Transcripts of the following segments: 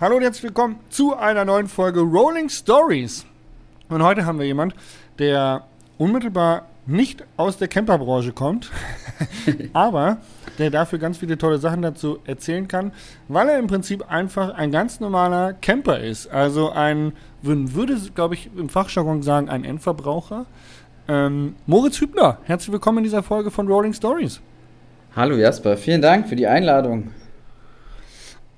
Hallo und herzlich willkommen zu einer neuen Folge Rolling Stories. Und heute haben wir jemand, der unmittelbar nicht aus der Camperbranche kommt, aber der dafür ganz viele tolle Sachen dazu erzählen kann, weil er im Prinzip einfach ein ganz normaler Camper ist. Also ein, würde, glaube ich, im Fachjargon sagen, ein Endverbraucher. Ähm, Moritz Hübner, herzlich willkommen in dieser Folge von Rolling Stories. Hallo Jasper, vielen Dank für die Einladung.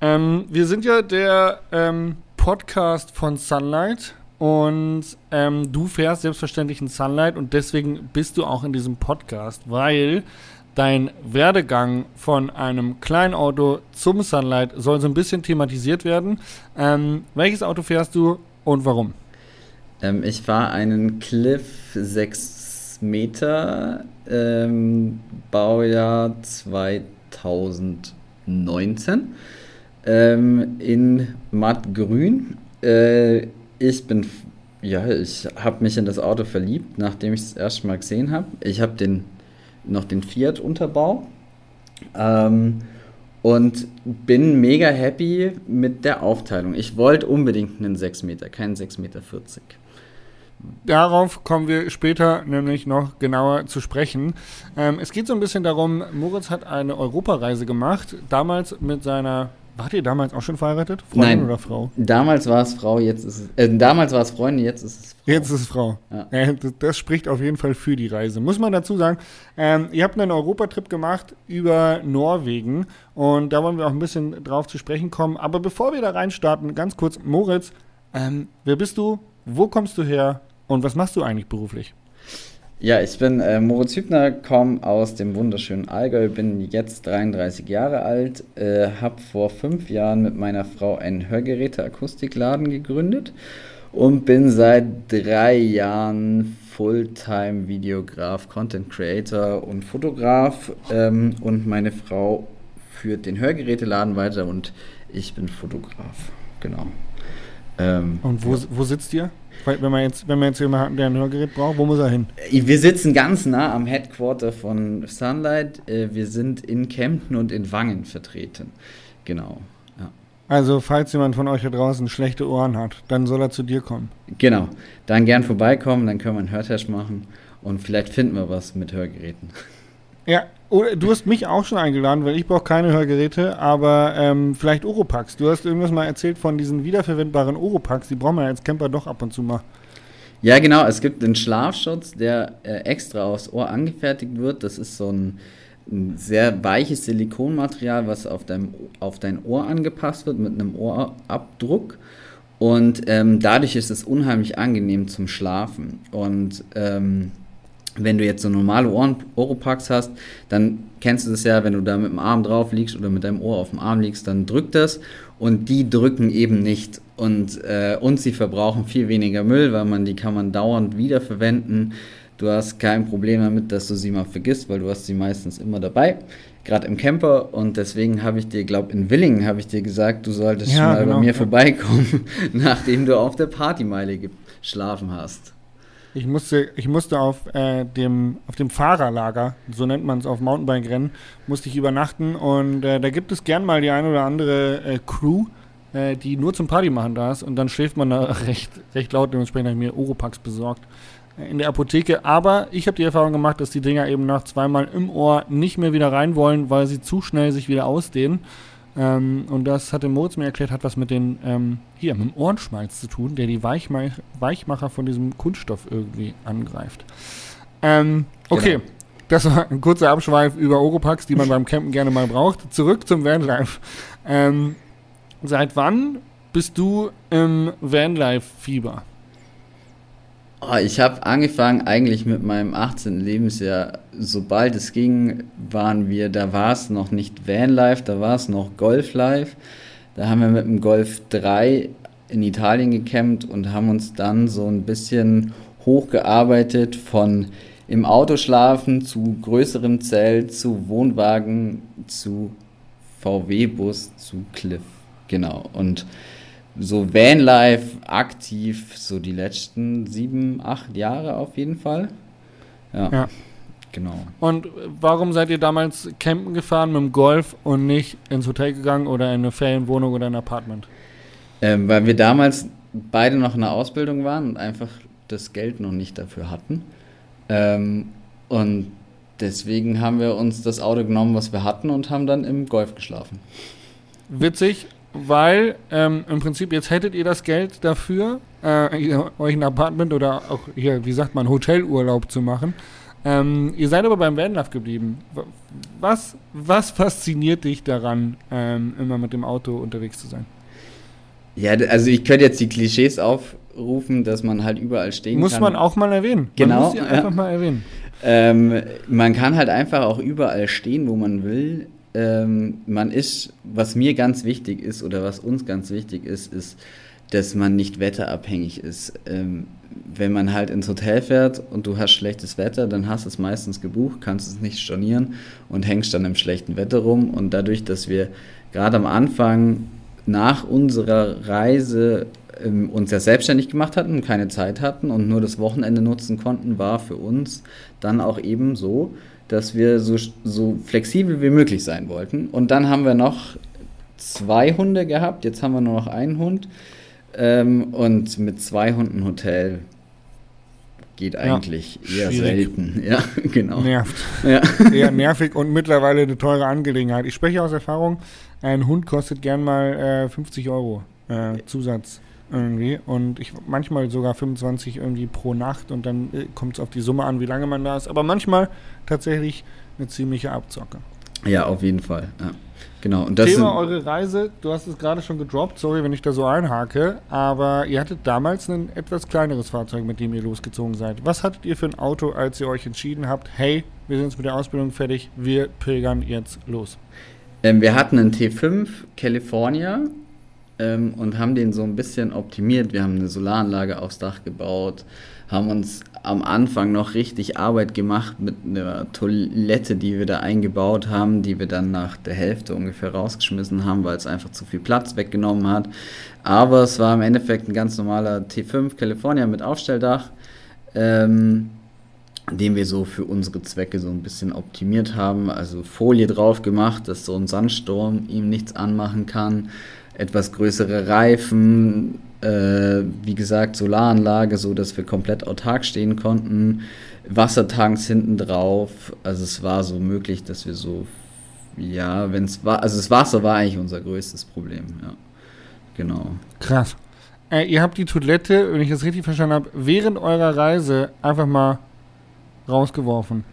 Ähm, wir sind ja der ähm, Podcast von Sunlight und ähm, du fährst selbstverständlich in Sunlight und deswegen bist du auch in diesem Podcast, weil dein Werdegang von einem kleinen Auto zum Sunlight soll so ein bisschen thematisiert werden. Ähm, welches Auto fährst du und warum? Ähm, ich fahre einen Cliff 6 Meter, ähm, Baujahr 2019 ähm, in mattgrün. Äh, ich bin, ja, ich habe mich in das Auto verliebt, nachdem ich es das erste Mal gesehen habe. Ich habe den noch den Fiat-Unterbau ähm, und bin mega happy mit der Aufteilung. Ich wollte unbedingt einen 6 Meter, keinen 6,40 Meter. Darauf kommen wir später nämlich noch genauer zu sprechen. Ähm, es geht so ein bisschen darum, Moritz hat eine Europareise gemacht, damals mit seiner Wart ihr damals auch schon verheiratet? Freundin Nein, oder Frau? Damals war es Frau, jetzt ist es. Äh, damals war es Freundin, jetzt ist es Frau. Jetzt ist es Frau. Ja. Äh, das, das, spricht auf jeden Fall für die Reise. Muss man dazu sagen, ähm, ihr habt einen Europatrip gemacht über Norwegen und da wollen wir auch ein bisschen drauf zu sprechen kommen. Aber bevor wir da reinstarten, ganz kurz, Moritz, ähm, wer bist du? Wo kommst du her? Und was machst du eigentlich beruflich? Ja, ich bin äh, Moritz Hübner, komme aus dem wunderschönen Allgäu, bin jetzt 33 Jahre alt, äh, habe vor fünf Jahren mit meiner Frau einen Hörgeräte-Akustikladen gegründet und bin seit drei Jahren Fulltime-Videograf, Content Creator und Fotograf ähm, und meine Frau führt den Hörgeräteladen weiter und ich bin Fotograf, genau. Ähm, und wo, ja. wo sitzt ihr? Wenn man jetzt, wenn man jetzt jemanden hat, der ein Hörgerät braucht, wo muss er hin? Äh, wir sitzen ganz nah am Headquarter von Sunlight. Äh, wir sind in Kempten und in Wangen vertreten. Genau. Ja. Also, falls jemand von euch da draußen schlechte Ohren hat, dann soll er zu dir kommen. Genau. Dann gern vorbeikommen, dann können wir einen Hörtest machen und vielleicht finden wir was mit Hörgeräten. Ja, du hast mich auch schon eingeladen, weil ich brauche keine Hörgeräte, aber ähm, vielleicht Oropax. Du hast irgendwas mal erzählt von diesen wiederverwendbaren Oropax. Die brauchen wir als Camper doch ab und zu mal. Ja, genau. Es gibt einen Schlafschutz, der äh, extra aufs Ohr angefertigt wird. Das ist so ein, ein sehr weiches Silikonmaterial, was auf, deinem, auf dein Ohr angepasst wird mit einem Ohrabdruck. Und ähm, dadurch ist es unheimlich angenehm zum Schlafen. Und ähm, wenn du jetzt so normale Ohren, Oropax hast, dann kennst du das ja, wenn du da mit dem Arm drauf liegst oder mit deinem Ohr auf dem Arm liegst, dann drückt das und die drücken eben nicht und, äh, und sie verbrauchen viel weniger Müll, weil man die kann man dauernd wiederverwenden. Du hast kein Problem damit, dass du sie mal vergisst, weil du hast sie meistens immer dabei, gerade im Camper und deswegen habe ich dir, glaube in Willingen habe ich dir gesagt, du solltest ja, mal genau. bei mir vorbeikommen, nachdem du auf der Partymeile geschlafen hast. Ich musste, ich musste auf, äh, dem, auf dem Fahrerlager, so nennt man es auf Mountainbike-Rennen, musste ich übernachten und äh, da gibt es gern mal die eine oder andere äh, Crew, äh, die nur zum Party machen da ist und dann schläft man da recht, recht laut. Dementsprechend habe ich mir Oropax besorgt äh, in der Apotheke. Aber ich habe die Erfahrung gemacht, dass die Dinger eben nach zweimal im Ohr nicht mehr wieder rein wollen, weil sie zu schnell sich wieder ausdehnen. Ähm, und das hatte Moritz mir erklärt, hat was mit den, ähm, hier, mit dem Ohrenschmalz zu tun, der die Weichma Weichmacher von diesem Kunststoff irgendwie angreift. Ähm, okay, genau. das war ein kurzer Abschweif über Oropax, die man beim Campen gerne mal braucht. Zurück zum Vanlife. Ähm, seit wann bist du im Vanlife-Fieber? Oh, ich habe angefangen eigentlich mit meinem 18. Lebensjahr. Sobald es ging, waren wir, da war es noch nicht Vanlife, da war es noch Golflife. Da haben wir mit dem Golf 3 in Italien gecampt und haben uns dann so ein bisschen hochgearbeitet von im Auto schlafen zu größerem Zelt, zu Wohnwagen, zu VW-Bus, zu Cliff. Genau. Und so Vanlife aktiv, so die letzten sieben, acht Jahre auf jeden Fall. Ja. ja. Genau. Und warum seid ihr damals campen gefahren mit dem Golf und nicht ins Hotel gegangen oder in eine Ferienwohnung oder ein Apartment? Ähm, weil wir damals beide noch in der Ausbildung waren und einfach das Geld noch nicht dafür hatten. Ähm, und deswegen haben wir uns das Auto genommen, was wir hatten und haben dann im Golf geschlafen. Witzig, weil ähm, im Prinzip jetzt hättet ihr das Geld dafür, äh, euch ein Apartment oder auch hier, wie sagt man, Hotelurlaub zu machen. Ähm, ihr seid aber beim Vanlife geblieben. Was, was fasziniert dich daran, ähm, immer mit dem Auto unterwegs zu sein? Ja, also ich könnte jetzt die Klischees aufrufen, dass man halt überall stehen muss kann. Muss man auch mal erwähnen. Genau. Man muss sie einfach mal erwähnen. Ähm, man kann halt einfach auch überall stehen, wo man will. Ähm, man ist, was mir ganz wichtig ist oder was uns ganz wichtig ist, ist, dass man nicht wetterabhängig ist. Ähm, wenn man halt ins Hotel fährt und du hast schlechtes Wetter, dann hast du es meistens gebucht, kannst es nicht stornieren und hängst dann im schlechten Wetter rum. Und dadurch, dass wir gerade am Anfang nach unserer Reise ähm, uns ja selbstständig gemacht hatten und keine Zeit hatten und nur das Wochenende nutzen konnten, war für uns dann auch eben so, dass wir so, so flexibel wie möglich sein wollten. Und dann haben wir noch zwei Hunde gehabt, jetzt haben wir nur noch einen Hund. Ähm, und mit zwei Hunden Hotel geht eigentlich ja, eher schwierig. selten. Ja, genau. Nervt. Ja. Eher nervig und mittlerweile eine teure Angelegenheit. Ich spreche aus Erfahrung, ein Hund kostet gern mal äh, 50 Euro äh, Zusatz irgendwie und ich manchmal sogar 25 irgendwie pro Nacht und dann äh, kommt es auf die Summe an, wie lange man da ist. Aber manchmal tatsächlich eine ziemliche Abzocke. Ja, auf jeden Fall. Ja. Genau. Und das Thema eure Reise, du hast es gerade schon gedroppt, sorry, wenn ich da so einhake, aber ihr hattet damals ein etwas kleineres Fahrzeug, mit dem ihr losgezogen seid. Was hattet ihr für ein Auto, als ihr euch entschieden habt, hey, wir sind jetzt mit der Ausbildung fertig, wir pilgern jetzt los? Ähm, wir hatten einen T5 California ähm, und haben den so ein bisschen optimiert. Wir haben eine Solaranlage aufs Dach gebaut, haben uns am Anfang noch richtig Arbeit gemacht mit einer Toilette, die wir da eingebaut haben, die wir dann nach der Hälfte ungefähr rausgeschmissen haben, weil es einfach zu viel Platz weggenommen hat. Aber es war im Endeffekt ein ganz normaler T5 California mit Aufstelldach. Ähm, den wir so für unsere Zwecke so ein bisschen optimiert haben. Also Folie drauf gemacht, dass so ein Sandsturm ihm nichts anmachen kann. Etwas größere Reifen, äh, wie gesagt, Solaranlage, so dass wir komplett autark stehen konnten. Wassertanks hinten drauf. Also es war so möglich, dass wir so, ja, wenn es war, also das Wasser war eigentlich unser größtes Problem, ja. Genau. Krass. Äh, ihr habt die Toilette, wenn ich das richtig verstanden habe, während eurer Reise einfach mal rausgeworfen.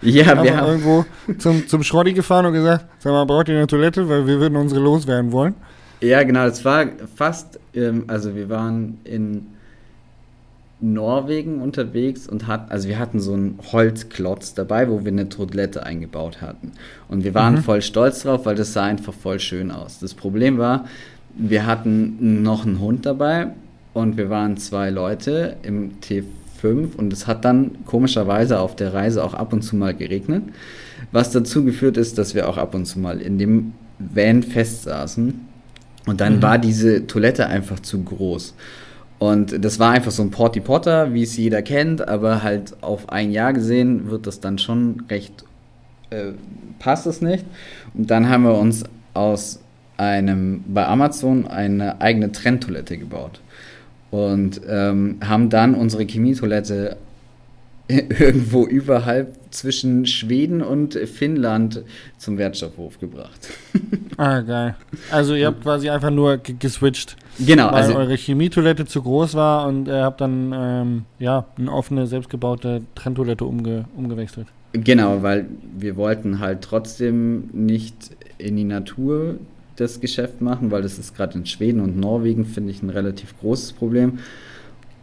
Ja, wir haben irgendwo zum, zum Schrotti gefahren und gesagt, sag mal, braucht ihr eine Toilette, weil wir würden unsere loswerden wollen. Ja, genau, das war fast, ähm, also wir waren in Norwegen unterwegs und hatten, also wir hatten so einen Holzklotz dabei, wo wir eine Toilette eingebaut hatten. Und wir waren mhm. voll stolz drauf, weil das sah einfach voll schön aus. Das Problem war, wir hatten noch einen Hund dabei und wir waren zwei Leute im T5 und es hat dann komischerweise auf der Reise auch ab und zu mal geregnet, was dazu geführt ist, dass wir auch ab und zu mal in dem Van festsaßen und dann mhm. war diese Toilette einfach zu groß. Und das war einfach so ein Porty Potter, wie es jeder kennt, aber halt auf ein Jahr gesehen wird das dann schon recht, äh, passt es nicht. Und dann haben wir uns aus einem, bei Amazon eine eigene Trenntoilette gebaut. Und ähm, haben dann unsere Chemietoilette irgendwo überhalb zwischen Schweden und Finnland zum Wertstoffhof gebracht. ah, geil. Also ihr habt quasi einfach nur geswitcht. Genau. Weil also eure Chemietoilette zu groß war und ihr habt dann ähm, ja, eine offene, selbstgebaute Trenntoilette umge umgewechselt. Genau, weil wir wollten halt trotzdem nicht in die Natur das Geschäft machen, weil das ist gerade in Schweden und Norwegen, finde ich, ein relativ großes Problem.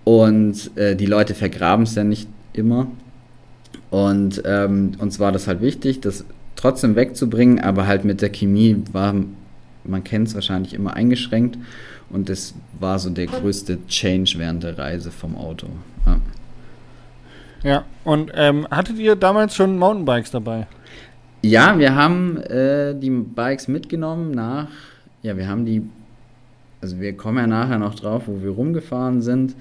Und äh, die Leute vergraben es ja nicht immer. Und ähm, uns war das halt wichtig, das trotzdem wegzubringen, aber halt mit der Chemie war, man kennt es wahrscheinlich immer eingeschränkt. Und das war so der größte Change während der Reise vom Auto. Ja, ja und ähm, hattet ihr damals schon Mountainbikes dabei? Ja, wir haben äh, die Bikes mitgenommen nach, ja, wir haben die, also wir kommen ja nachher noch drauf, wo wir rumgefahren sind.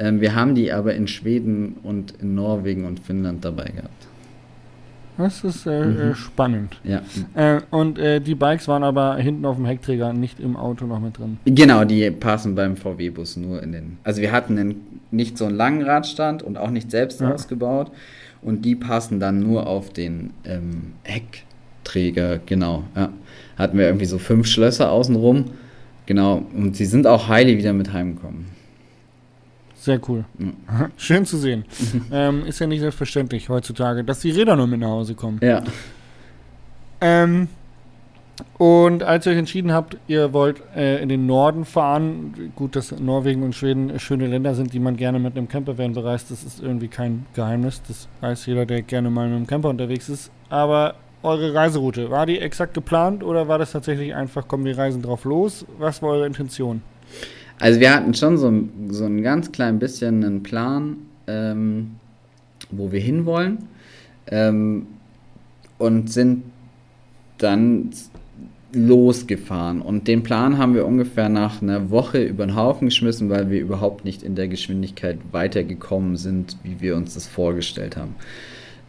Ähm, wir haben die aber in Schweden und in Norwegen und Finnland dabei gehabt. Das ist äh, mhm. spannend. Ja. Äh, und äh, die Bikes waren aber hinten auf dem Heckträger, nicht im Auto noch mit drin. Genau, die passen beim VW-Bus nur in den. Also wir hatten einen, nicht so einen langen Radstand und auch nicht selbst ja. ausgebaut. Und die passen dann nur auf den ähm, Heckträger, genau. Ja. Hatten wir irgendwie so fünf Schlösser außenrum. Genau. Und sie sind auch heile wieder mit heimgekommen. Sehr cool. Mhm. Schön zu sehen. ähm, ist ja nicht selbstverständlich heutzutage, dass die Räder nur mit nach Hause kommen. Ja. Ähm, und als ihr euch entschieden habt, ihr wollt äh, in den Norden fahren, gut, dass Norwegen und Schweden schöne Länder sind, die man gerne mit einem Campervan bereist, das ist irgendwie kein Geheimnis. Das weiß jeder, der gerne mal mit einem Camper unterwegs ist. Aber eure Reiseroute, war die exakt geplant oder war das tatsächlich einfach, kommen die Reisen drauf los? Was war eure Intention? Also wir hatten schon so, so ein ganz klein bisschen einen Plan, ähm, wo wir hinwollen ähm, und sind dann losgefahren. Und den Plan haben wir ungefähr nach einer Woche über den Haufen geschmissen, weil wir überhaupt nicht in der Geschwindigkeit weitergekommen sind, wie wir uns das vorgestellt haben.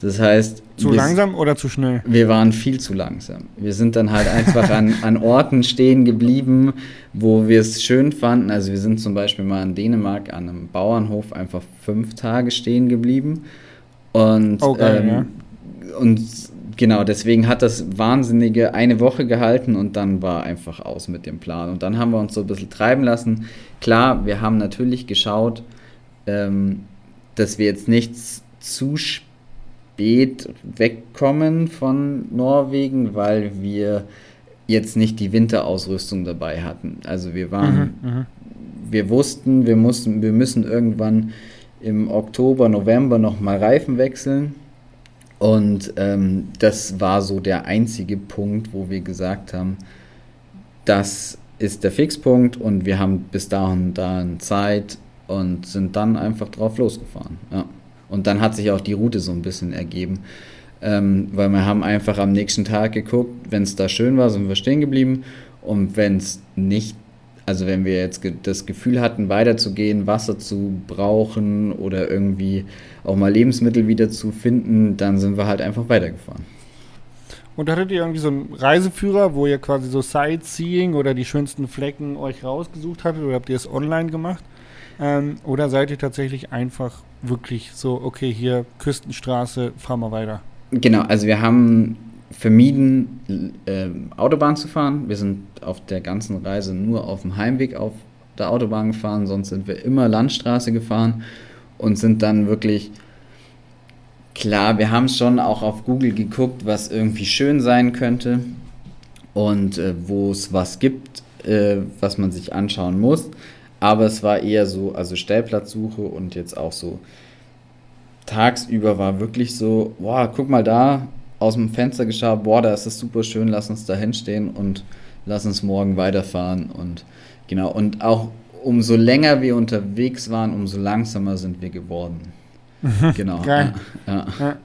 Das heißt. Zu langsam oder zu schnell? Wir waren viel zu langsam. Wir sind dann halt einfach an, an Orten stehen geblieben, wo wir es schön fanden. Also wir sind zum Beispiel mal in Dänemark an einem Bauernhof einfach fünf Tage stehen geblieben. Und, oh, geil, ähm, ja. und genau, deswegen hat das wahnsinnige eine Woche gehalten und dann war einfach aus mit dem Plan. Und dann haben wir uns so ein bisschen treiben lassen. Klar, wir haben natürlich geschaut, ähm, dass wir jetzt nichts zu spät spät wegkommen von Norwegen, weil wir jetzt nicht die Winterausrüstung dabei hatten. Also wir waren, mhm, mhm, wir wussten, wir mussten, wir müssen irgendwann im Oktober, November nochmal Reifen wechseln. Und ähm, das war so der einzige Punkt, wo wir gesagt haben, das ist der Fixpunkt und wir haben bis dahin da Zeit und sind dann einfach drauf losgefahren. Ja. Und dann hat sich auch die Route so ein bisschen ergeben. Ähm, weil wir haben einfach am nächsten Tag geguckt, wenn es da schön war, sind wir stehen geblieben. Und wenn es nicht, also wenn wir jetzt das Gefühl hatten, weiterzugehen, Wasser zu brauchen oder irgendwie auch mal Lebensmittel wieder zu finden, dann sind wir halt einfach weitergefahren. Und hattet ihr irgendwie so einen Reiseführer, wo ihr quasi so Sightseeing oder die schönsten Flecken euch rausgesucht hattet oder habt ihr es online gemacht? Ähm, oder seid ihr tatsächlich einfach wirklich so, okay, hier Küstenstraße, fahren wir weiter? Genau, also wir haben vermieden, äh, Autobahn zu fahren. Wir sind auf der ganzen Reise nur auf dem Heimweg auf der Autobahn gefahren, sonst sind wir immer Landstraße gefahren und sind dann wirklich klar, wir haben schon auch auf Google geguckt, was irgendwie schön sein könnte und äh, wo es was gibt, äh, was man sich anschauen muss. Aber es war eher so, also Stellplatzsuche und jetzt auch so tagsüber war wirklich so, boah, guck mal da, aus dem Fenster geschaut, boah, da ist es super schön, lass uns da hinstehen und lass uns morgen weiterfahren. Und genau, und auch umso länger wir unterwegs waren, umso langsamer sind wir geworden. genau. Geil. Ja, ja.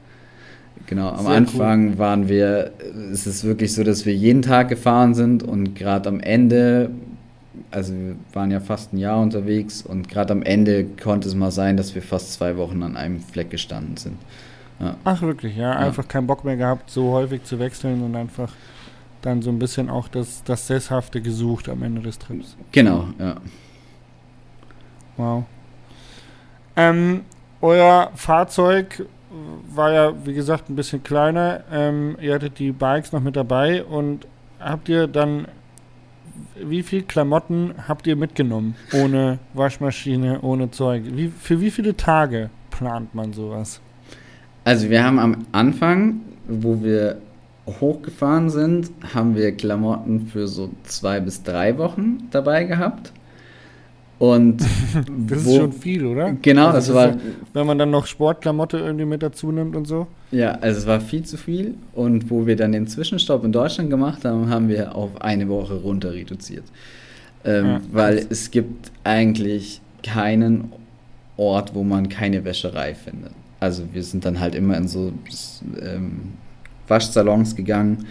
Genau, am Sehr Anfang cool. waren wir, es ist wirklich so, dass wir jeden Tag gefahren sind und gerade am Ende also wir waren ja fast ein Jahr unterwegs und gerade am Ende konnte es mal sein, dass wir fast zwei Wochen an einem Fleck gestanden sind. Ja. Ach wirklich, ja, einfach ja. keinen Bock mehr gehabt, so häufig zu wechseln und einfach dann so ein bisschen auch das, das Sesshafte gesucht am Ende des Trips. Genau, ja. Wow. Ähm, euer Fahrzeug war ja, wie gesagt, ein bisschen kleiner. Ähm, ihr hattet die Bikes noch mit dabei und habt ihr dann wie viel Klamotten habt ihr mitgenommen? Ohne Waschmaschine, ohne Zeug. Wie, für wie viele Tage plant man sowas? Also wir haben am Anfang, wo wir hochgefahren sind, haben wir Klamotten für so zwei bis drei Wochen dabei gehabt. Und das wo, ist schon viel, oder? Genau, also das war. Ja, wenn man dann noch Sportklamotte irgendwie mit dazu nimmt und so. Ja, also es war viel zu viel. Und wo wir dann den Zwischenstopp in Deutschland gemacht haben, haben wir auf eine Woche runter reduziert. Ähm, ja, weil es gibt eigentlich keinen Ort, wo man keine Wäscherei findet. Also wir sind dann halt immer in so ähm, Waschsalons gegangen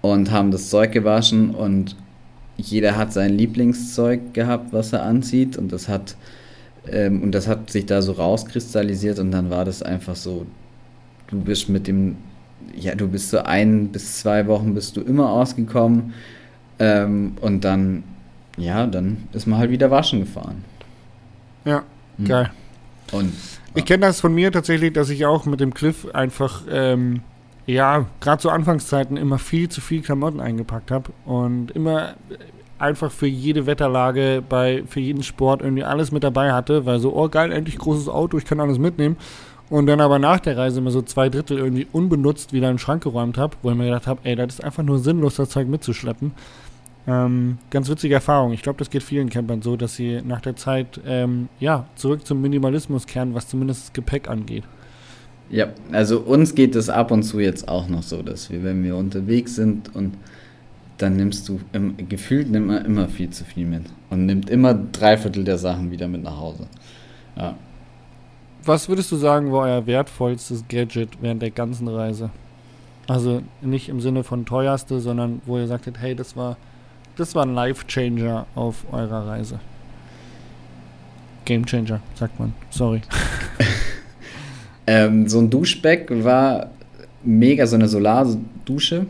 und haben das Zeug gewaschen und jeder hat sein Lieblingszeug gehabt, was er anzieht und das hat ähm, und das hat sich da so rauskristallisiert und dann war das einfach so, du bist mit dem ja, du bist so ein bis zwei Wochen bist du immer ausgekommen ähm, und dann, ja, dann ist man halt wieder waschen gefahren. Ja, hm. geil. Und ich kenne das von mir tatsächlich, dass ich auch mit dem Cliff einfach, ähm, ja, gerade zu Anfangszeiten immer viel zu viel Klamotten eingepackt habe und immer einfach für jede Wetterlage, bei, für jeden Sport irgendwie alles mit dabei hatte, weil so, oh geil, endlich großes Auto, ich kann alles mitnehmen. Und dann aber nach der Reise immer so zwei Drittel irgendwie unbenutzt wieder in den Schrank geräumt habe, wo ich mir gedacht habe, ey, das ist einfach nur sinnlos, das Zeug mitzuschleppen. Ähm, ganz witzige Erfahrung. Ich glaube, das geht vielen Campern so, dass sie nach der Zeit ähm, ja, zurück zum Minimalismus kehren, was zumindest das Gepäck angeht. Ja, also uns geht es ab und zu jetzt auch noch so, dass wir, wenn wir unterwegs sind und dann nimmst du im, gefühlt nimmt man immer viel zu viel mit und nimmt immer drei Viertel der Sachen wieder mit nach Hause. Ja. Was würdest du sagen, war euer wertvollstes Gadget während der ganzen Reise? Also nicht im Sinne von teuerste, sondern wo ihr sagtet, hey, das war das war ein Life Changer auf eurer Reise. Game Changer, sagt man. Sorry. ähm, so ein Duschbeck war mega, so eine Solardusche.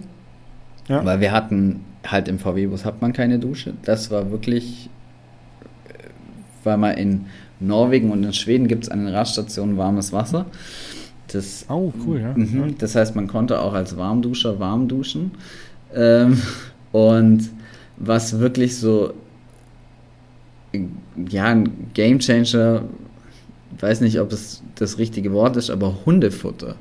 Ja. Weil wir hatten halt im VW-Bus hat man keine Dusche. Das war wirklich, äh, weil man in Norwegen und in Schweden gibt es an den Radstationen warmes Wasser. Das, oh, cool, ja. Mh, das heißt, man konnte auch als Warmduscher warm duschen. Ähm, und was wirklich so, ja, ein Game Changer, weiß nicht, ob es das richtige Wort ist, aber Hundefutter.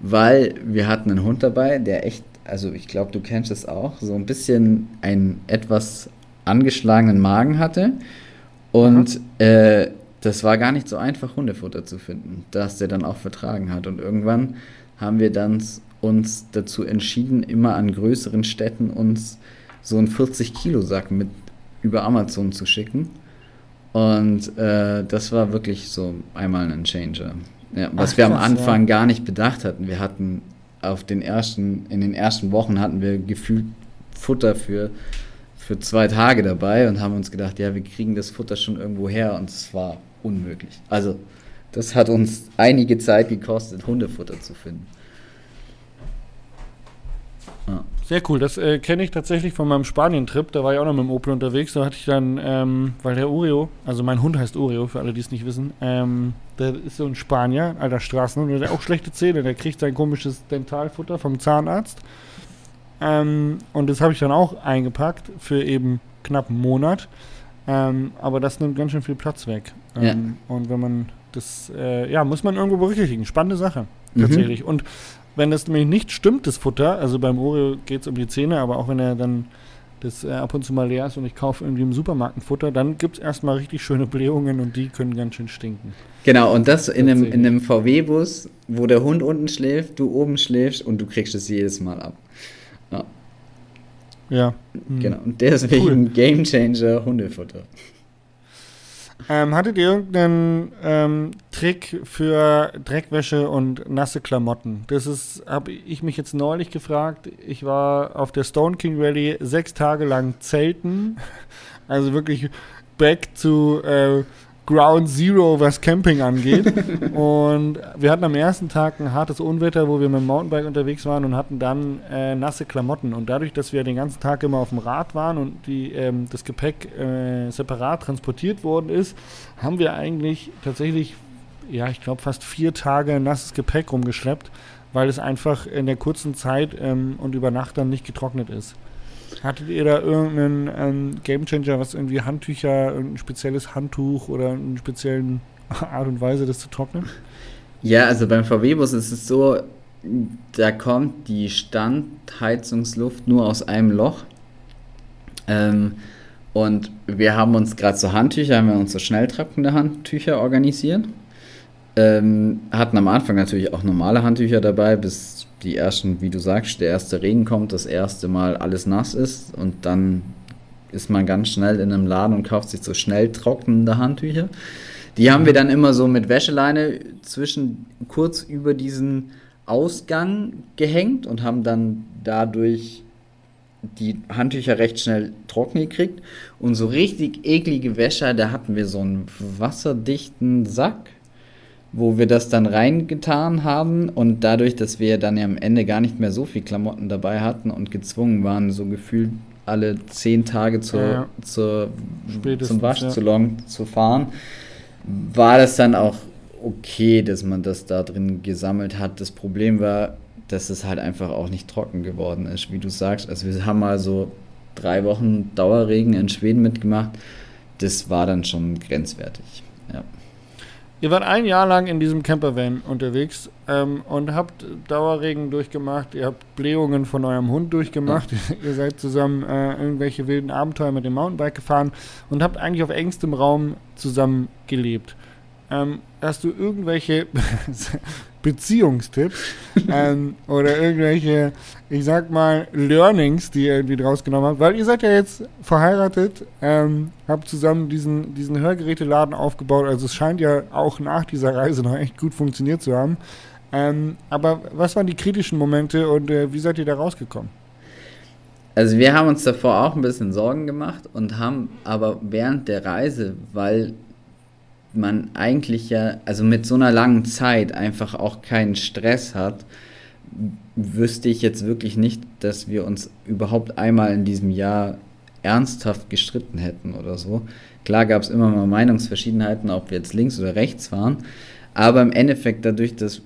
Weil wir hatten einen Hund dabei, der echt, also ich glaube, du kennst es auch, so ein bisschen einen etwas angeschlagenen Magen hatte. Und äh, das war gar nicht so einfach, Hundefutter zu finden, das der dann auch vertragen hat. Und irgendwann haben wir dann uns dazu entschieden, immer an größeren Städten uns so einen 40-Kilo-Sack mit über Amazon zu schicken. Und äh, das war wirklich so einmal ein Changer. Ja, was Ach, wir am Anfang ja. gar nicht bedacht hatten. Wir hatten auf den ersten, in den ersten Wochen hatten wir gefühlt Futter für, für zwei Tage dabei und haben uns gedacht, ja, wir kriegen das Futter schon irgendwo her und es war unmöglich. Also, das hat uns einige Zeit gekostet, Hundefutter zu finden. Ja. Sehr cool, das äh, kenne ich tatsächlich von meinem Spanien-Trip. Da war ich auch noch mit dem Opel unterwegs. Da hatte ich dann, ähm, weil der Oreo, also mein Hund heißt Oreo, für alle, die es nicht wissen, ähm, der ist so ein Spanier, alter Straßenhund, der hat auch schlechte Zähne. Der kriegt sein komisches Dentalfutter vom Zahnarzt. Ähm, und das habe ich dann auch eingepackt für eben knapp einen Monat. Ähm, aber das nimmt ganz schön viel Platz weg. Ja. Ähm, und wenn man das, äh, ja, muss man irgendwo berücksichtigen. Spannende Sache, mhm. tatsächlich. Mhm. Und wenn das nämlich nicht stimmt, das Futter, also beim Oreo geht es um die Zähne, aber auch wenn er dann das äh, ab und zu mal leer ist und ich kaufe irgendwie im Supermarkt ein Futter, dann gibt es erstmal richtig schöne Blähungen und die können ganz schön stinken. Genau, und das in einem, in einem VW-Bus, wo der Hund unten schläft, du oben schläfst und du kriegst es jedes Mal ab. Ja. Ja. Genau, und deswegen cool. Game Changer Hundefutter. Ähm, hattet ihr irgendeinen ähm, Trick für Dreckwäsche und nasse Klamotten? Das ist, habe ich mich jetzt neulich gefragt. Ich war auf der Stone King Rally sechs Tage lang zelten. Also wirklich back to äh, Ground Zero, was Camping angeht. und wir hatten am ersten Tag ein hartes Unwetter, wo wir mit dem Mountainbike unterwegs waren und hatten dann äh, nasse Klamotten. Und dadurch, dass wir den ganzen Tag immer auf dem Rad waren und die, ähm, das Gepäck äh, separat transportiert worden ist, haben wir eigentlich tatsächlich, ja, ich glaube, fast vier Tage nasses Gepäck rumgeschleppt, weil es einfach in der kurzen Zeit ähm, und über Nacht dann nicht getrocknet ist. Hattet ihr da irgendeinen ähm, Gamechanger, was irgendwie Handtücher, ein spezielles Handtuch oder eine spezielle Art und Weise, das zu trocknen? Ja, also beim VW-Bus ist es so, da kommt die Standheizungsluft nur aus einem Loch. Ähm, und wir haben uns gerade so Handtücher, haben wir uns so schnell trockene Handtücher organisiert. Ähm, hatten am Anfang natürlich auch normale Handtücher dabei, bis die ersten, wie du sagst, der erste Regen kommt, das erste Mal alles nass ist und dann ist man ganz schnell in einem Laden und kauft sich so schnell trocknende Handtücher. Die haben wir dann immer so mit Wäscheleine zwischen kurz über diesen Ausgang gehängt und haben dann dadurch die Handtücher recht schnell trocken gekriegt. Und so richtig eklige Wäsche, da hatten wir so einen wasserdichten Sack wo wir das dann reingetan haben und dadurch, dass wir dann ja am Ende gar nicht mehr so viel Klamotten dabei hatten und gezwungen waren, so gefühlt alle zehn Tage zur, ja, zur, zum Waschsalon ja. zu fahren, war das dann auch okay, dass man das da drin gesammelt hat. Das Problem war, dass es halt einfach auch nicht trocken geworden ist, wie du sagst. Also wir haben mal so drei Wochen Dauerregen in Schweden mitgemacht. Das war dann schon grenzwertig. Ja. Ihr wart ein Jahr lang in diesem Campervan unterwegs ähm, und habt Dauerregen durchgemacht. Ihr habt Blähungen von eurem Hund durchgemacht. Ja. ihr seid zusammen äh, irgendwelche wilden Abenteuer mit dem Mountainbike gefahren und habt eigentlich auf engstem Raum zusammen gelebt. Ähm, hast du irgendwelche Beziehungstipps ähm, oder irgendwelche, ich sag mal, Learnings, die ihr irgendwie draus genommen habt? Weil ihr seid ja jetzt verheiratet, ähm, habt zusammen diesen, diesen Hörgeräteladen aufgebaut. Also es scheint ja auch nach dieser Reise noch echt gut funktioniert zu haben. Ähm, aber was waren die kritischen Momente und äh, wie seid ihr da rausgekommen? Also wir haben uns davor auch ein bisschen Sorgen gemacht und haben aber während der Reise, weil man eigentlich ja, also mit so einer langen Zeit einfach auch keinen Stress hat, wüsste ich jetzt wirklich nicht, dass wir uns überhaupt einmal in diesem Jahr ernsthaft gestritten hätten oder so. Klar gab es immer mal Meinungsverschiedenheiten, ob wir jetzt links oder rechts waren, aber im Endeffekt dadurch, dass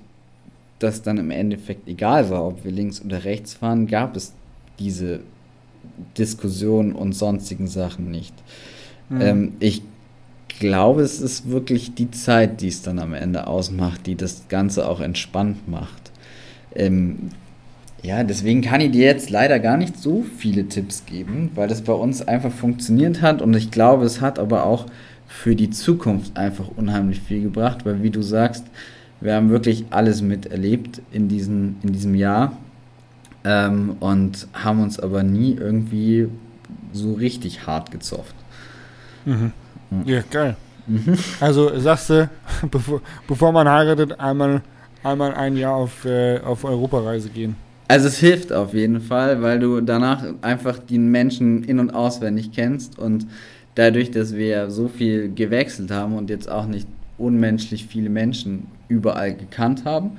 das dann im Endeffekt egal war, ob wir links oder rechts fahren, gab es diese Diskussion und sonstigen Sachen nicht. Mhm. Ähm, ich glaube, es ist wirklich die Zeit, die es dann am Ende ausmacht, die das Ganze auch entspannt macht. Ähm, ja, deswegen kann ich dir jetzt leider gar nicht so viele Tipps geben, weil das bei uns einfach funktioniert hat und ich glaube, es hat aber auch für die Zukunft einfach unheimlich viel gebracht, weil wie du sagst, wir haben wirklich alles miterlebt in, diesen, in diesem Jahr ähm, und haben uns aber nie irgendwie so richtig hart gezofft. Mhm. Ja, geil. Mhm. Also sagst du, bevor, bevor man heiratet, einmal, einmal ein Jahr auf, äh, auf Europareise gehen. Also es hilft auf jeden Fall, weil du danach einfach die Menschen in- und auswendig kennst und dadurch, dass wir so viel gewechselt haben und jetzt auch nicht unmenschlich viele Menschen überall gekannt haben,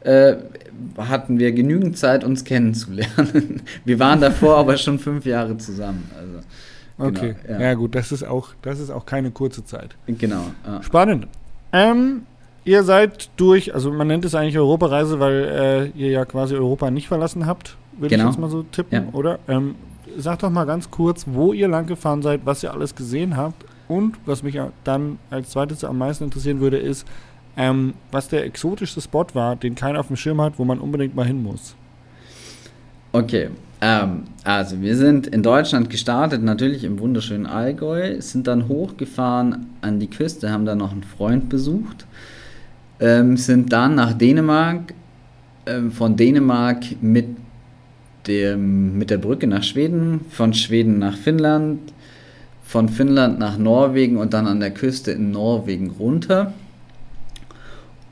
äh, hatten wir genügend Zeit, uns kennenzulernen. Wir waren davor aber schon fünf Jahre zusammen. Also. Okay, genau, ja. ja. gut, das ist auch, das ist auch keine kurze Zeit. Genau. Ja. Spannend. Ähm, ihr seid durch, also man nennt es eigentlich Europareise, weil äh, ihr ja quasi Europa nicht verlassen habt, würde genau. ich jetzt mal so tippen, ja. oder? Ähm, sagt doch mal ganz kurz, wo ihr lang gefahren seid, was ihr alles gesehen habt und was mich dann als zweites am meisten interessieren würde, ist, ähm, was der exotischste Spot war, den keiner auf dem Schirm hat, wo man unbedingt mal hin muss. Okay, ähm, also wir sind in Deutschland gestartet, natürlich im wunderschönen Allgäu, sind dann hochgefahren an die Küste, haben da noch einen Freund besucht, ähm, sind dann nach Dänemark, ähm, von Dänemark mit, dem, mit der Brücke nach Schweden, von Schweden nach Finnland, von Finnland nach Norwegen und dann an der Küste in Norwegen runter.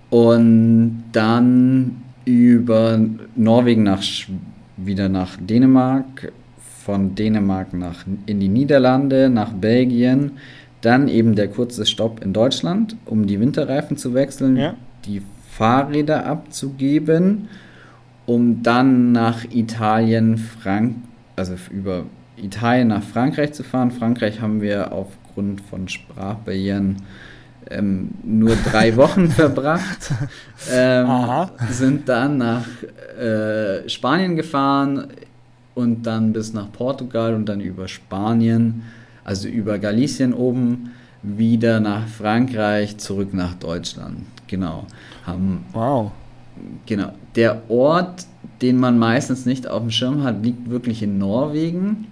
Und dann über Norwegen nach Schweden wieder nach Dänemark, von Dänemark nach, in die Niederlande, nach Belgien, dann eben der kurze Stopp in Deutschland, um die Winterreifen zu wechseln, ja. die Fahrräder abzugeben, um dann nach Italien, Frank also über Italien nach Frankreich zu fahren. Frankreich haben wir aufgrund von Sprachbarrieren ähm, nur drei Wochen verbracht, ähm, sind dann nach äh, Spanien gefahren und dann bis nach Portugal und dann über Spanien, also über Galicien oben, wieder nach Frankreich, zurück nach Deutschland. Genau. Haben, wow. Genau. Der Ort, den man meistens nicht auf dem Schirm hat, liegt wirklich in Norwegen.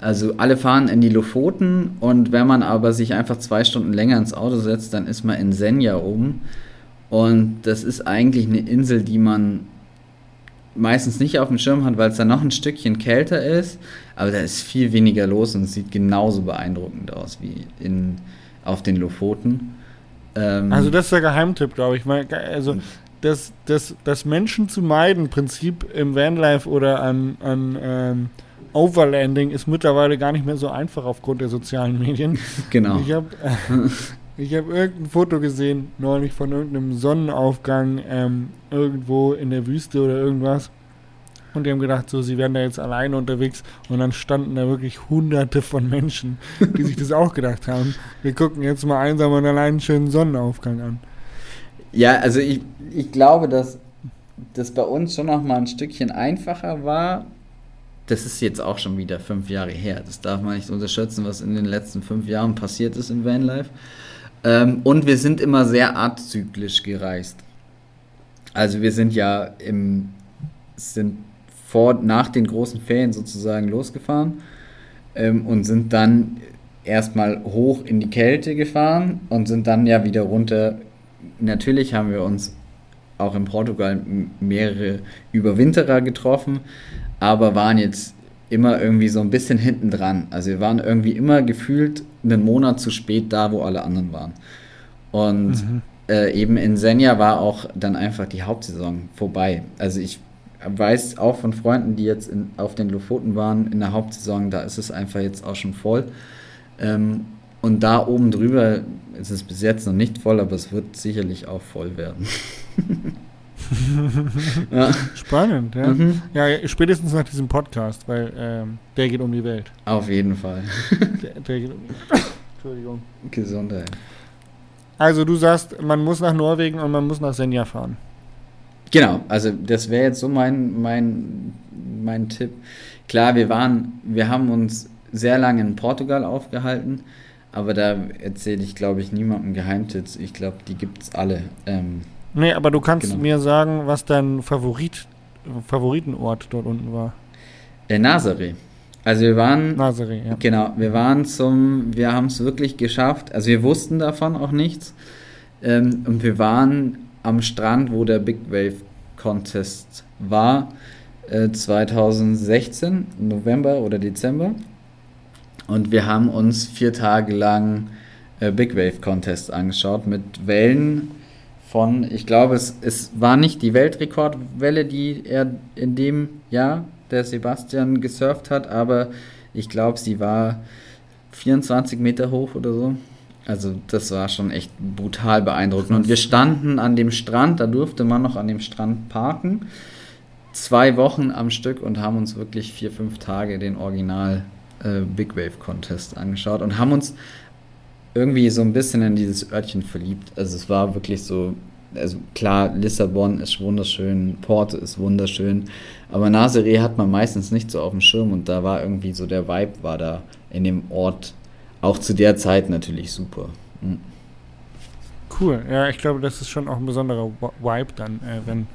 Also alle fahren in die Lofoten und wenn man aber sich einfach zwei Stunden länger ins Auto setzt, dann ist man in Senja oben. Und das ist eigentlich eine Insel, die man meistens nicht auf dem Schirm hat, weil es da noch ein Stückchen kälter ist. Aber da ist viel weniger los und es sieht genauso beeindruckend aus wie in, auf den Lofoten. Ähm also das ist der Geheimtipp, glaube ich. Also das, das, das Menschen zu meiden Prinzip im Vanlife oder an, an ähm Overlanding ist mittlerweile gar nicht mehr so einfach aufgrund der sozialen Medien. Genau. Ich habe Ich habe irgendein Foto gesehen, neulich von irgendeinem Sonnenaufgang ähm, irgendwo in der Wüste oder irgendwas. Und die haben gedacht, so, sie wären da jetzt alleine unterwegs. Und dann standen da wirklich hunderte von Menschen, die sich das auch gedacht haben. Wir gucken jetzt mal einsam und allein einen schönen Sonnenaufgang an. Ja, also ich, ich glaube, dass das bei uns schon noch mal ein Stückchen einfacher war. Das ist jetzt auch schon wieder fünf Jahre her. Das darf man nicht unterschätzen, was in den letzten fünf Jahren passiert ist im Vanlife. Ähm, und wir sind immer sehr artzyklisch gereist. Also wir sind ja im, sind vor, nach den großen Ferien sozusagen losgefahren ähm, und sind dann erstmal hoch in die Kälte gefahren und sind dann ja wieder runter. Natürlich haben wir uns auch in Portugal mehrere Überwinterer getroffen, aber waren jetzt immer irgendwie so ein bisschen hinten dran. Also wir waren irgendwie immer gefühlt einen Monat zu spät da, wo alle anderen waren. Und mhm. äh, eben in Senja war auch dann einfach die Hauptsaison vorbei. Also ich weiß auch von Freunden, die jetzt in, auf den Lofoten waren in der Hauptsaison, da ist es einfach jetzt auch schon voll. Ähm, und da oben drüber ist es bis jetzt noch nicht voll, aber es wird sicherlich auch voll werden. ja. Spannend, ja. Mhm. Ja, spätestens nach diesem Podcast, weil ähm, der geht um die Welt. Auf jeden Fall. der, der geht um die Welt. Entschuldigung. Gesundheit. Also du sagst, man muss nach Norwegen und man muss nach Senja fahren. Genau, also das wäre jetzt so mein, mein, mein Tipp. Klar, wir waren, wir haben uns sehr lange in Portugal aufgehalten, aber da erzähle ich, glaube ich, niemandem Geheimtipps. Ich glaube, die gibt es alle. Ähm, nee, aber du kannst genau. mir sagen, was dein Favorit, Favoritenort dort unten war. Der Nazaré. Also wir waren, Nazaré, ja. genau, wir waren zum, wir haben es wirklich geschafft. Also wir wussten davon auch nichts. Ähm, und wir waren am Strand, wo der Big Wave Contest war, äh, 2016, November oder Dezember. Und wir haben uns vier Tage lang äh, Big Wave Contest angeschaut mit Wellen von, ich glaube, es, es war nicht die Weltrekordwelle, die er in dem Jahr, der Sebastian gesurft hat, aber ich glaube, sie war 24 Meter hoch oder so. Also das war schon echt brutal beeindruckend. Und wir standen an dem Strand, da durfte man noch an dem Strand parken. Zwei Wochen am Stück und haben uns wirklich vier, fünf Tage den Original äh, Big Wave Contest angeschaut und haben uns irgendwie so ein bisschen in dieses Örtchen verliebt. Also es war wirklich so, also klar, Lissabon ist wunderschön, Porto ist wunderschön, aber Nazaré hat man meistens nicht so auf dem Schirm und da war irgendwie so der Vibe war da in dem Ort auch zu der Zeit natürlich super. Mhm. Cool, ja, ich glaube, das ist schon auch ein besonderer Vibe dann, äh, wenn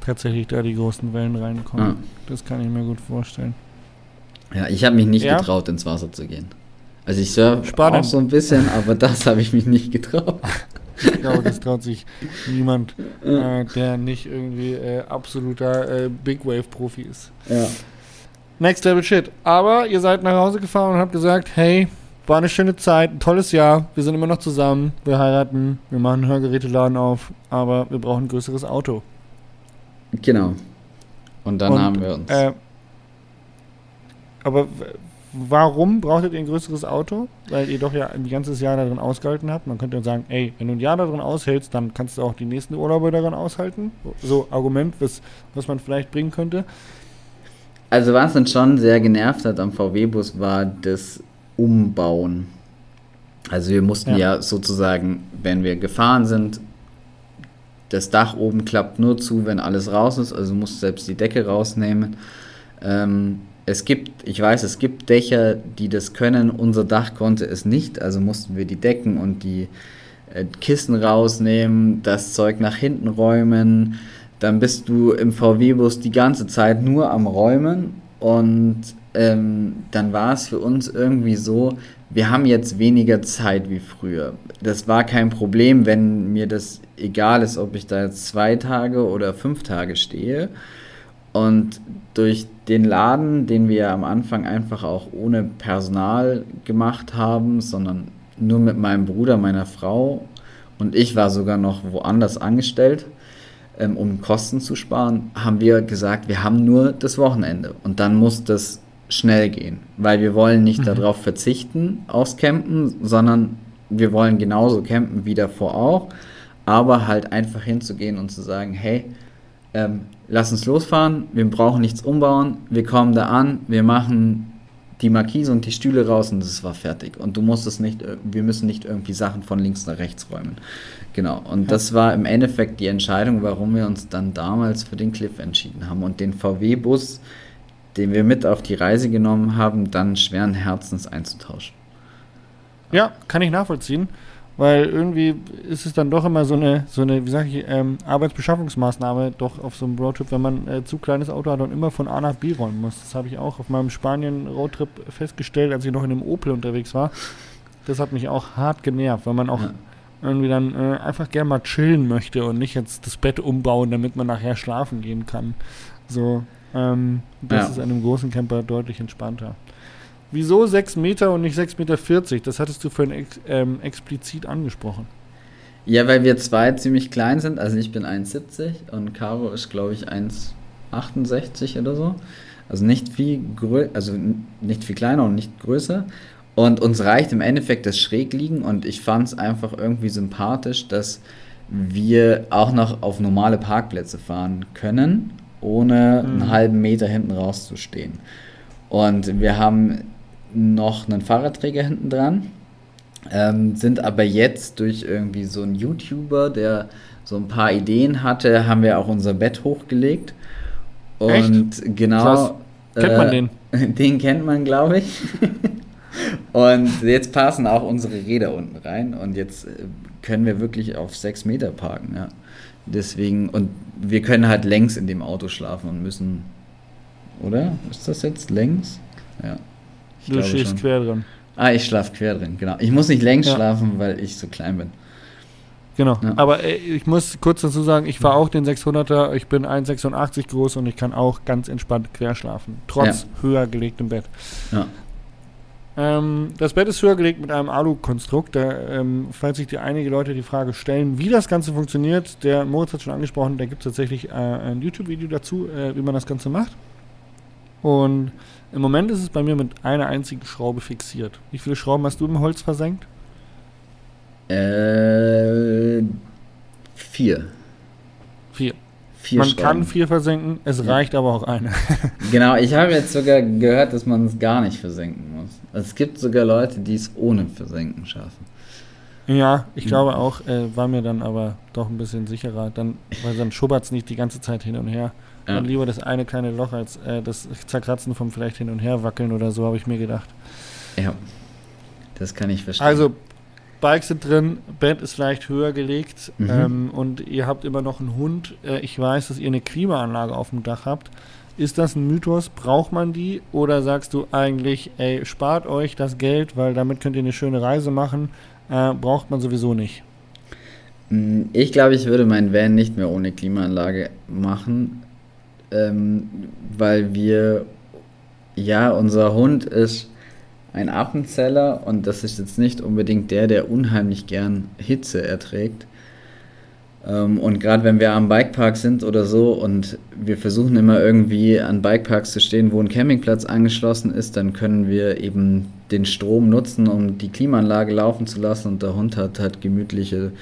tatsächlich da die großen Wellen reinkommen. Ja. Das kann ich mir gut vorstellen. Ja, ich habe mich nicht ja. getraut, ins Wasser zu gehen. Also ich surfe auch so ein bisschen, aber das habe ich mich nicht getraut. ich glaube, das traut sich niemand, äh, der nicht irgendwie äh, absoluter äh, Big Wave Profi ist. Ja. Next Level Shit. Aber ihr seid nach Hause gefahren und habt gesagt, hey, war eine schöne Zeit, ein tolles Jahr. Wir sind immer noch zusammen. Wir heiraten, wir machen einen Hörgeräteladen auf, aber wir brauchen ein größeres Auto. Genau. Und dann Und, haben wir uns. Äh, aber warum brauchtet ihr ein größeres Auto? Weil ihr doch ja ein ganzes Jahr darin ausgehalten habt. Man könnte ja sagen, ey, wenn du ein Jahr darin aushältst, dann kannst du auch die nächsten Urlaube darin aushalten. So Argument, was, was man vielleicht bringen könnte. Also was uns schon sehr genervt hat am VW-Bus war das umbauen. Also wir mussten ja. ja sozusagen, wenn wir gefahren sind, das Dach oben klappt nur zu, wenn alles raus ist, also musst selbst die Decke rausnehmen. Ähm, es gibt, ich weiß, es gibt Dächer, die das können. Unser Dach konnte es nicht, also mussten wir die Decken und die äh, Kissen rausnehmen, das Zeug nach hinten räumen. Dann bist du im VW-Bus die ganze Zeit nur am Räumen und ähm, dann war es für uns irgendwie so, wir haben jetzt weniger Zeit wie früher. Das war kein Problem, wenn mir das egal ist, ob ich da jetzt zwei Tage oder fünf Tage stehe. Und durch den Laden, den wir am Anfang einfach auch ohne Personal gemacht haben, sondern nur mit meinem Bruder, meiner Frau. Und ich war sogar noch woanders angestellt, ähm, um Kosten zu sparen, haben wir gesagt, wir haben nur das Wochenende. Und dann muss das schnell gehen, weil wir wollen nicht mhm. darauf verzichten, aufs Campen, sondern wir wollen genauso campen wie davor auch, aber halt einfach hinzugehen und zu sagen, hey, ähm, lass uns losfahren, wir brauchen nichts umbauen, wir kommen da an, wir machen die Markise und die Stühle raus und es war fertig. Und du musst es nicht, wir müssen nicht irgendwie Sachen von links nach rechts räumen. Genau. Und ja. das war im Endeffekt die Entscheidung, warum wir uns dann damals für den Cliff entschieden haben und den VW-Bus, den wir mit auf die Reise genommen haben, dann schweren Herzens einzutauschen. Ja, kann ich nachvollziehen weil irgendwie ist es dann doch immer so eine, so eine wie sage ich, ähm, Arbeitsbeschaffungsmaßnahme doch auf so einem Roadtrip, wenn man äh, zu kleines Auto hat und immer von A nach B räumen muss. Das habe ich auch auf meinem Spanien-Roadtrip festgestellt, als ich noch in einem Opel unterwegs war. Das hat mich auch hart genervt, weil man auch ja. irgendwie dann äh, einfach gerne mal chillen möchte und nicht jetzt das Bett umbauen, damit man nachher schlafen gehen kann. So, ähm, das ja. ist einem großen Camper deutlich entspannter. Wieso 6 Meter und nicht 6,40 Meter? Das hattest du vorhin ex, ähm, explizit angesprochen. Ja, weil wir zwei ziemlich klein sind. Also ich bin 1,70 und Caro ist, glaube ich, 1,68 oder so. Also nicht viel also nicht viel kleiner und nicht größer. Und uns reicht im Endeffekt das Schrägliegen und ich fand es einfach irgendwie sympathisch, dass wir auch noch auf normale Parkplätze fahren können, ohne mhm. einen halben Meter hinten rauszustehen. Und wir haben noch einen Fahrradträger hinten dran. Ähm, sind aber jetzt durch irgendwie so einen YouTuber, der so ein paar Ideen hatte, haben wir auch unser Bett hochgelegt. Und Echt? genau. Krass. Kennt man äh, den? Den kennt man, glaube ich. und jetzt passen auch unsere Räder unten rein und jetzt äh, können wir wirklich auf sechs Meter parken, ja. Deswegen, und wir können halt längs in dem Auto schlafen und müssen, oder? Ist das jetzt längs? Ja. Ich du schläfst quer drin. Ah, ich schlafe quer drin, genau. Ich muss nicht längs ja. schlafen, weil ich so klein bin. Genau. Ja. Aber äh, ich muss kurz dazu sagen, ich fahre auch den 600er, ich bin 1,86 groß und ich kann auch ganz entspannt quer schlafen, trotz ja. höher gelegtem Bett. Ja. Ähm, das Bett ist höher gelegt mit einem Alu-Konstrukt. Ähm, falls sich die einige Leute die Frage stellen, wie das Ganze funktioniert, der Moritz hat schon angesprochen, da gibt es tatsächlich äh, ein YouTube-Video dazu, äh, wie man das Ganze macht. Und im Moment ist es bei mir mit einer einzigen Schraube fixiert. Wie viele Schrauben hast du im Holz versenkt? Äh, vier. Vier. vier man Schrauben. kann vier versenken, es ja. reicht aber auch eine. genau, ich habe jetzt sogar gehört, dass man es gar nicht versenken muss. Also es gibt sogar Leute, die es ohne Versenken schaffen. Ja, ich glaube auch, äh, war mir dann aber doch ein bisschen sicherer, dann, weil dann schubbert es nicht die ganze Zeit hin und her. Ja. Und lieber das eine kleine Loch als äh, das Zerkratzen vom vielleicht hin und her wackeln oder so, habe ich mir gedacht. Ja, das kann ich verstehen. Also, Bikes sind drin, Bett ist leicht höher gelegt mhm. ähm, und ihr habt immer noch einen Hund. Äh, ich weiß, dass ihr eine Klimaanlage auf dem Dach habt. Ist das ein Mythos? Braucht man die? Oder sagst du eigentlich, ey, spart euch das Geld, weil damit könnt ihr eine schöne Reise machen? Äh, braucht man sowieso nicht. Mm, ich glaube, ich würde meinen Van nicht mehr ohne Klimaanlage machen ähm, weil wir, ja, unser Hund ist ein Appenzeller und das ist jetzt nicht unbedingt der, der unheimlich gern Hitze erträgt. Ähm, und gerade wenn wir am Bikepark sind oder so und wir versuchen immer irgendwie an Bikeparks zu stehen, wo ein Campingplatz angeschlossen ist, dann können wir eben den Strom nutzen, um die Klimaanlage laufen zu lassen und der Hund hat halt gemütliche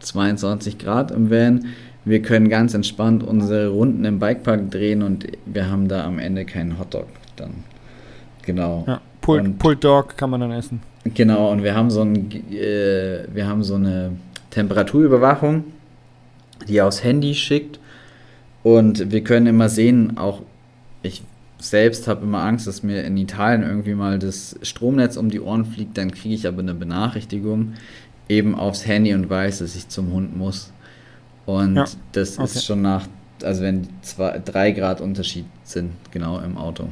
22 Grad im Van wir können ganz entspannt unsere Runden im Bikepark drehen und wir haben da am Ende keinen Hotdog dann. Genau. Ja, Pulled, Pulled Dog kann man dann essen. Genau, und wir haben so ein, äh, wir haben so eine Temperaturüberwachung, die aufs Handy schickt. Und wir können immer sehen, auch ich selbst habe immer Angst, dass mir in Italien irgendwie mal das Stromnetz um die Ohren fliegt, dann kriege ich aber eine Benachrichtigung eben aufs Handy und weiß, dass ich zum Hund muss. Und ja. das okay. ist schon nach, also wenn zwei, drei Grad Unterschied sind, genau im Auto.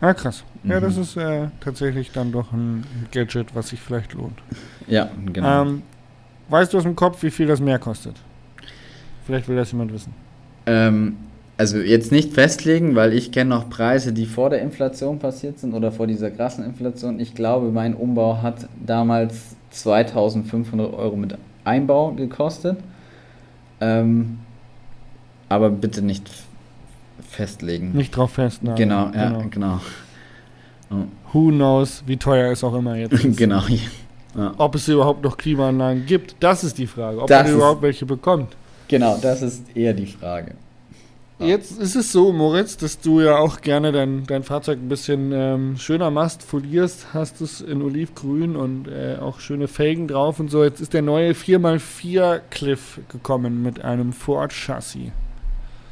Ah, krass. Mhm. Ja, das ist äh, tatsächlich dann doch ein Gadget, was sich vielleicht lohnt. Ja, genau. Ähm, weißt du aus dem Kopf, wie viel das mehr kostet? Vielleicht will das jemand wissen. Ähm, also jetzt nicht festlegen, weil ich kenne noch Preise, die vor der Inflation passiert sind oder vor dieser krassen Inflation. Ich glaube, mein Umbau hat damals 2500 Euro mit Einbau gekostet. Ähm, aber bitte nicht festlegen. Nicht drauf festnageln. Genau, ja, genau. genau. Oh. Who knows, wie teuer es auch immer jetzt ist. genau. Ja. Ob es überhaupt noch Klimaanlagen gibt, das ist die Frage. Ob Das man überhaupt welche bekommt. Genau, das ist eher die Frage. Ja. Jetzt ist es so, Moritz, dass du ja auch gerne dein, dein Fahrzeug ein bisschen ähm, schöner machst, folierst, hast es in Olivgrün und äh, auch schöne Felgen drauf und so. Jetzt ist der neue 4x4 Cliff gekommen mit einem Ford-Chassis.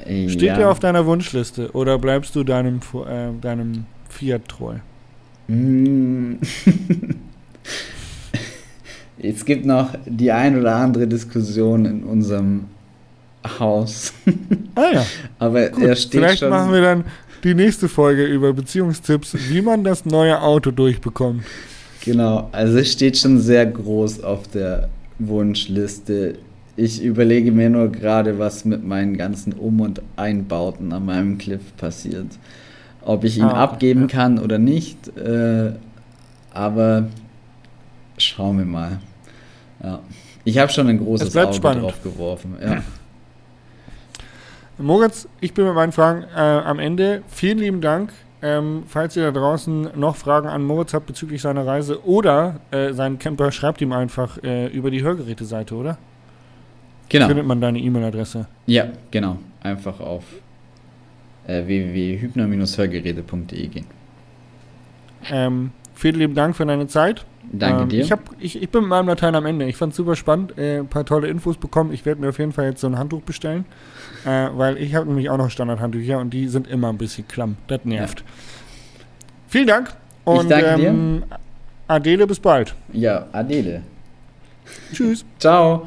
Steht ja. der auf deiner Wunschliste oder bleibst du deinem, äh, deinem Fiat treu? Mm. Es gibt noch die ein oder andere Diskussion in unserem Haus. Ah ja, Aber gut. er steht Vielleicht schon. machen wir dann die nächste Folge über Beziehungstipps, wie man das neue Auto durchbekommt. Genau, also es steht schon sehr groß auf der Wunschliste. Ich überlege mir nur gerade, was mit meinen ganzen Um- und Einbauten an meinem Cliff passiert. Ob ich ihn Ah, abgeben ja. kann oder nicht. Äh, aber schauen wir mal. Ja. Ich habe schon ein großes Auge spannend. drauf geworfen. Ja. Moritz, ich bin mit meinen Fragen äh, am Ende. Vielen lieben Dank. Ähm, falls ihr da draußen noch Fragen an Moritz habt bezüglich seiner Reise oder äh, seinen Camper, schreibt ihm einfach äh, über die Hörgeräte-Seite, oder? Genau. Findet man deine E-Mail-Adresse. Ja, genau. Einfach auf äh, www.hübner-hörgeräte.de gehen. Ähm, vielen lieben Dank für deine Zeit. Danke ähm, dir. Ich, hab, ich, ich bin mit meinem Latein am Ende. Ich fand es super spannend. Äh, ein paar tolle Infos bekommen. Ich werde mir auf jeden Fall jetzt so ein Handtuch bestellen. Äh, weil ich habe nämlich auch noch Standardhandtücher und die sind immer ein bisschen klamm. Das nervt. Vielen Dank. Und danke dir. ähm, Adele, bis bald. ja, Adele. Tschüss. Ciao.